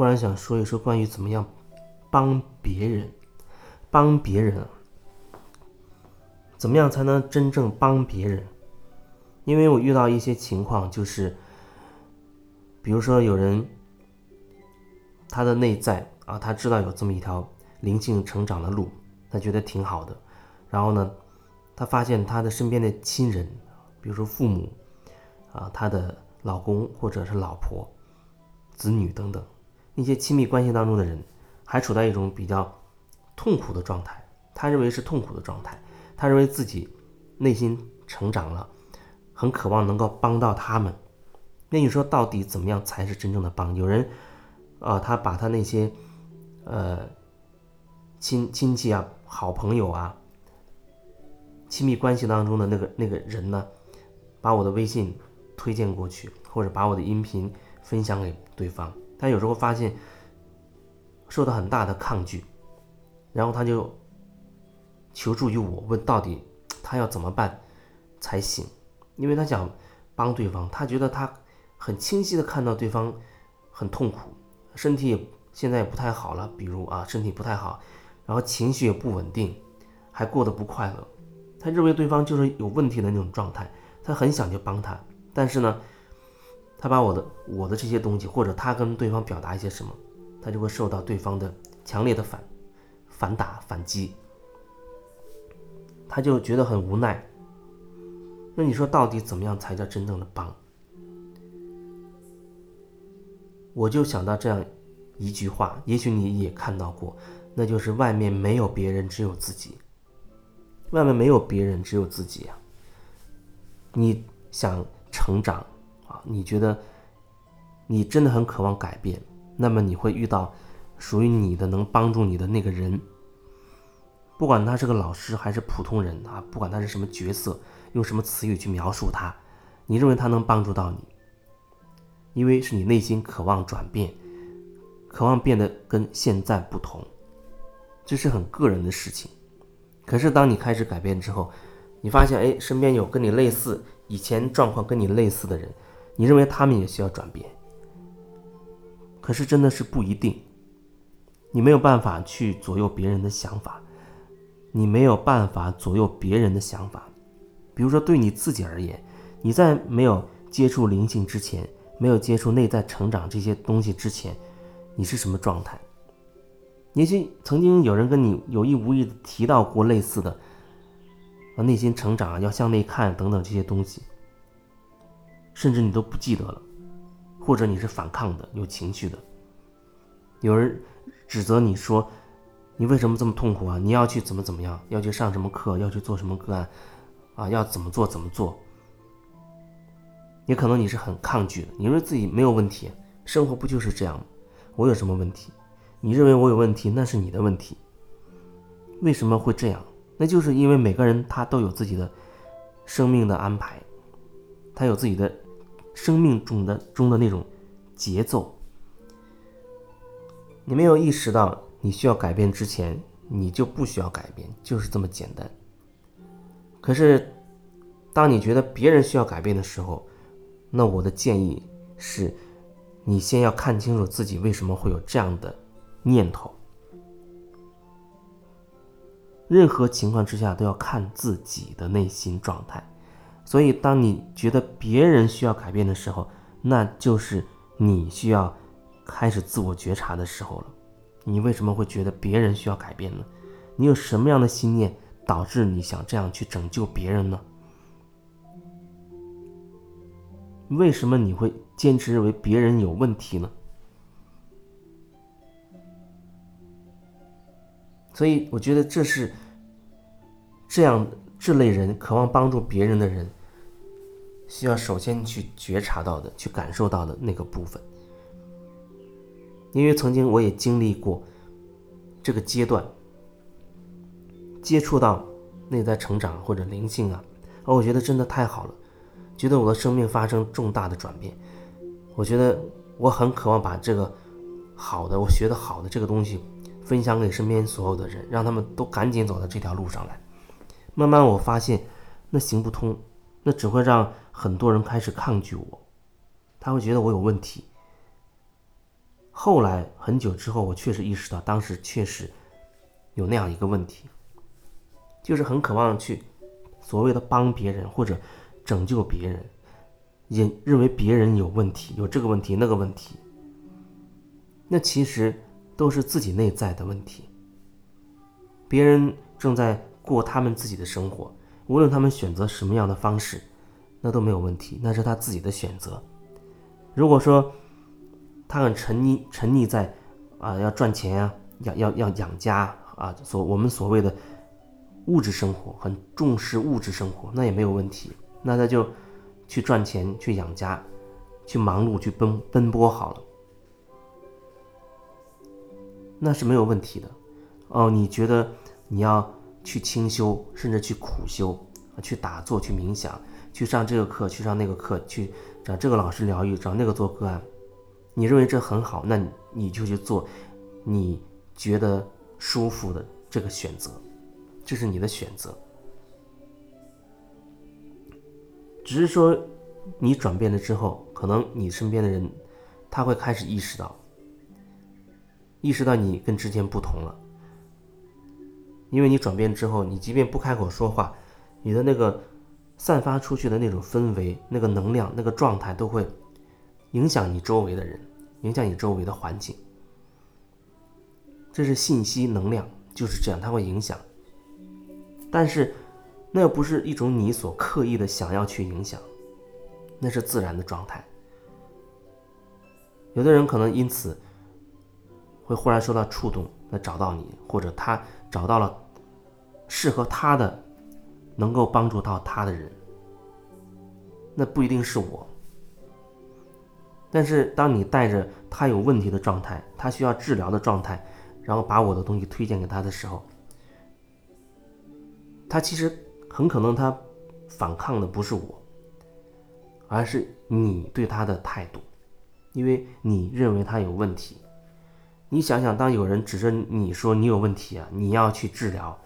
忽然想说一说关于怎么样帮别人，帮别人，怎么样才能真正帮别人？因为我遇到一些情况，就是比如说有人他的内在啊，他知道有这么一条灵性成长的路，他觉得挺好的，然后呢，他发现他的身边的亲人，比如说父母啊，他的老公或者是老婆、子女等等。那些亲密关系当中的人，还处在一种比较痛苦的状态，他认为是痛苦的状态，他认为自己内心成长了，很渴望能够帮到他们。那你说到底怎么样才是真正的帮？有人啊，他把他那些呃亲亲戚啊、好朋友啊、亲密关系当中的那个那个人呢，把我的微信推荐过去，或者把我的音频分享给对方。他有时候发现受到很大的抗拒，然后他就求助于我，问到底他要怎么办才行？因为他想帮对方，他觉得他很清晰的看到对方很痛苦，身体也现在也不太好了，比如啊身体不太好，然后情绪也不稳定，还过得不快乐。他认为对方就是有问题的那种状态，他很想去帮他，但是呢。他把我的我的这些东西，或者他跟对方表达一些什么，他就会受到对方的强烈的反反打反击，他就觉得很无奈。那你说到底怎么样才叫真正的帮？我就想到这样一句话，也许你也看到过，那就是外面没有别人，只有自己。外面没有别人，只有自己啊！你想成长？啊，你觉得你真的很渴望改变，那么你会遇到属于你的能帮助你的那个人，不管他是个老师还是普通人啊，不管他是什么角色，用什么词语去描述他，你认为他能帮助到你，因为是你内心渴望转变，渴望变得跟现在不同，这是很个人的事情。可是当你开始改变之后，你发现哎，身边有跟你类似以前状况跟你类似的人。你认为他们也需要转变，可是真的是不一定。你没有办法去左右别人的想法，你没有办法左右别人的想法。比如说，对你自己而言，你在没有接触灵性之前，没有接触内在成长这些东西之前，你是什么状态？也许曾经有人跟你有意无意的提到过类似的啊，内心成长要向内看等等这些东西。甚至你都不记得了，或者你是反抗的、有情绪的。有人指责你说：“你为什么这么痛苦啊？你要去怎么怎么样？要去上什么课？要去做什么个案？啊，要怎么做怎么做？”也可能你是很抗拒的，你认为自己没有问题，生活不就是这样吗？我有什么问题？你认为我有问题，那是你的问题。为什么会这样？那就是因为每个人他都有自己的生命的安排。他有自己的生命中的中的那种节奏，你没有意识到你需要改变之前，你就不需要改变，就是这么简单。可是，当你觉得别人需要改变的时候，那我的建议是，你先要看清楚自己为什么会有这样的念头。任何情况之下都要看自己的内心状态。所以，当你觉得别人需要改变的时候，那就是你需要开始自我觉察的时候了。你为什么会觉得别人需要改变呢？你有什么样的心念导致你想这样去拯救别人呢？为什么你会坚持认为别人有问题呢？所以，我觉得这是这样这类人渴望帮助别人的人。需要首先去觉察到的、去感受到的那个部分，因为曾经我也经历过这个阶段，接触到内在成长或者灵性啊，而我觉得真的太好了，觉得我的生命发生重大的转变，我觉得我很渴望把这个好的、我学的好的这个东西分享给身边所有的人，让他们都赶紧走到这条路上来。慢慢我发现那行不通，那只会让。很多人开始抗拒我，他会觉得我有问题。后来很久之后，我确实意识到，当时确实有那样一个问题，就是很渴望去所谓的帮别人或者拯救别人，也认为别人有问题，有这个问题那个问题，那其实都是自己内在的问题。别人正在过他们自己的生活，无论他们选择什么样的方式，那都没有问题，那是他自己的选择。如果说他很沉溺沉溺在啊要赚钱啊，要要要养家啊，所我们所谓的物质生活，很重视物质生活，那也没有问题，那他就去赚钱去养家，去忙碌去奔奔波好了，那是没有问题的。哦，你觉得你要去清修，甚至去苦修，去打坐，去冥想，去上这个课，去上那个课，去找这个老师疗愈，找那个做个案，你认为这很好，那你就去做，你觉得舒服的这个选择，这是你的选择。只是说，你转变了之后，可能你身边的人，他会开始意识到，意识到你跟之前不同了。因为你转变之后，你即便不开口说话，你的那个散发出去的那种氛围、那个能量、那个状态，都会影响你周围的人，影响你周围的环境。这是信息能量，就是这样，它会影响。但是，那又不是一种你所刻意的想要去影响，那是自然的状态。有的人可能因此会忽然受到触动，来找到你，或者他。找到了适合他的、能够帮助到他的人，那不一定是我。但是，当你带着他有问题的状态，他需要治疗的状态，然后把我的东西推荐给他的时候，他其实很可能他反抗的不是我，而是你对他的态度，因为你认为他有问题。你想想，当有人指着你说你有问题啊，你要去治疗，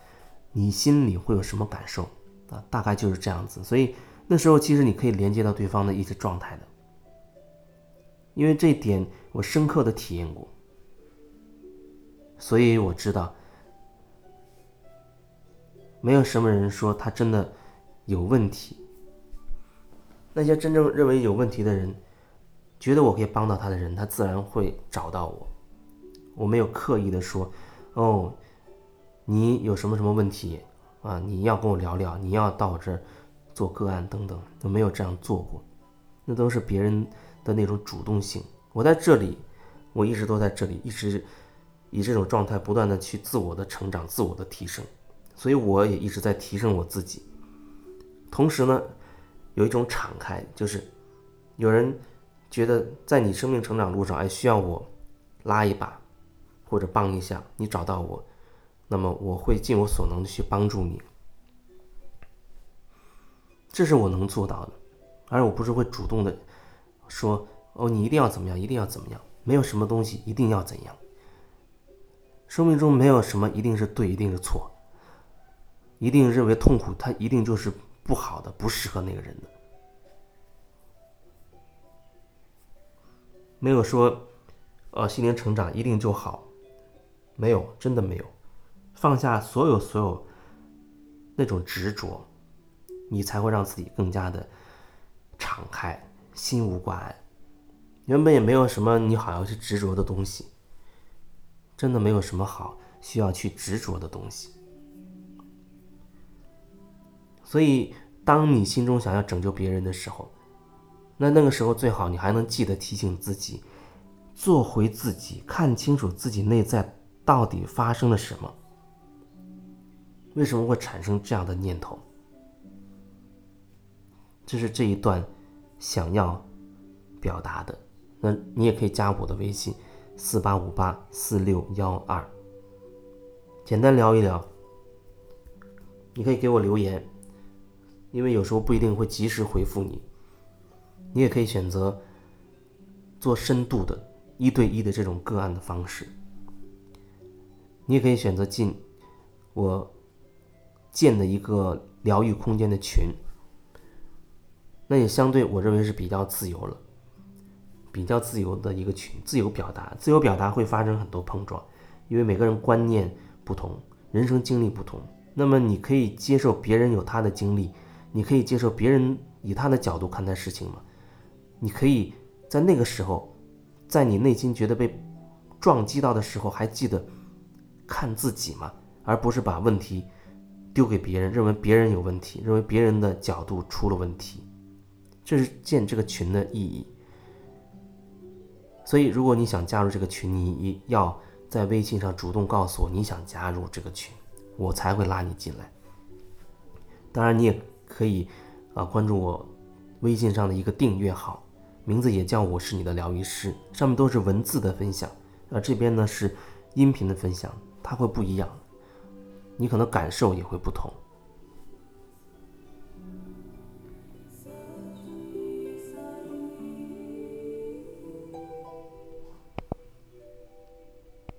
你心里会有什么感受啊？大概就是这样子。所以那时候其实你可以连接到对方的意识状态的，因为这一点我深刻的体验过，所以我知道，没有什么人说他真的有问题。那些真正认为有问题的人，觉得我可以帮到他的人，他自然会找到我。我没有刻意的说，哦，你有什么什么问题啊？你要跟我聊聊，你要到我这儿做个案等等，都没有这样做过，那都是别人的那种主动性。我在这里，我一直都在这里，一直以这种状态不断的去自我的成长、自我的提升，所以我也一直在提升我自己。同时呢，有一种敞开，就是有人觉得在你生命成长路上，哎，需要我拉一把。或者帮一下你找到我，那么我会尽我所能的去帮助你，这是我能做到的，而我不是会主动的说哦，你一定要怎么样，一定要怎么样，没有什么东西一定要怎样。生命中没有什么一定是对，一定是错，一定认为痛苦，它一定就是不好的，不适合那个人的，没有说，呃，心灵成长一定就好。没有，真的没有，放下所有所有那种执着，你才会让自己更加的敞开，心无挂碍。原本也没有什么你好要去执着的东西，真的没有什么好需要去执着的东西。所以，当你心中想要拯救别人的时候，那那个时候最好你还能记得提醒自己，做回自己，看清楚自己内在。到底发生了什么？为什么会产生这样的念头？这是这一段想要表达的。那你也可以加我的微信：四八五八四六幺二，简单聊一聊。你可以给我留言，因为有时候不一定会及时回复你。你也可以选择做深度的一对一的这种个案的方式。你也可以选择进我建的一个疗愈空间的群，那也相对我认为是比较自由了。比较自由的一个群，自由表达，自由表达会发生很多碰撞，因为每个人观念不同，人生经历不同。那么你可以接受别人有他的经历，你可以接受别人以他的角度看待事情吗？你可以在那个时候，在你内心觉得被撞击到的时候，还记得看自己嘛？而不是把问题丢给别人，认为别人有问题，认为别人的角度出了问题，这是建这个群的意义。所以，如果你想加入这个群，你要在微信上主动告诉我你想加入这个群。我才会拉你进来。当然，你也可以啊关注我微信上的一个订阅号，名字也叫“我是你的疗愈师”，上面都是文字的分享，而这边呢是音频的分享，它会不一样，你可能感受也会不同。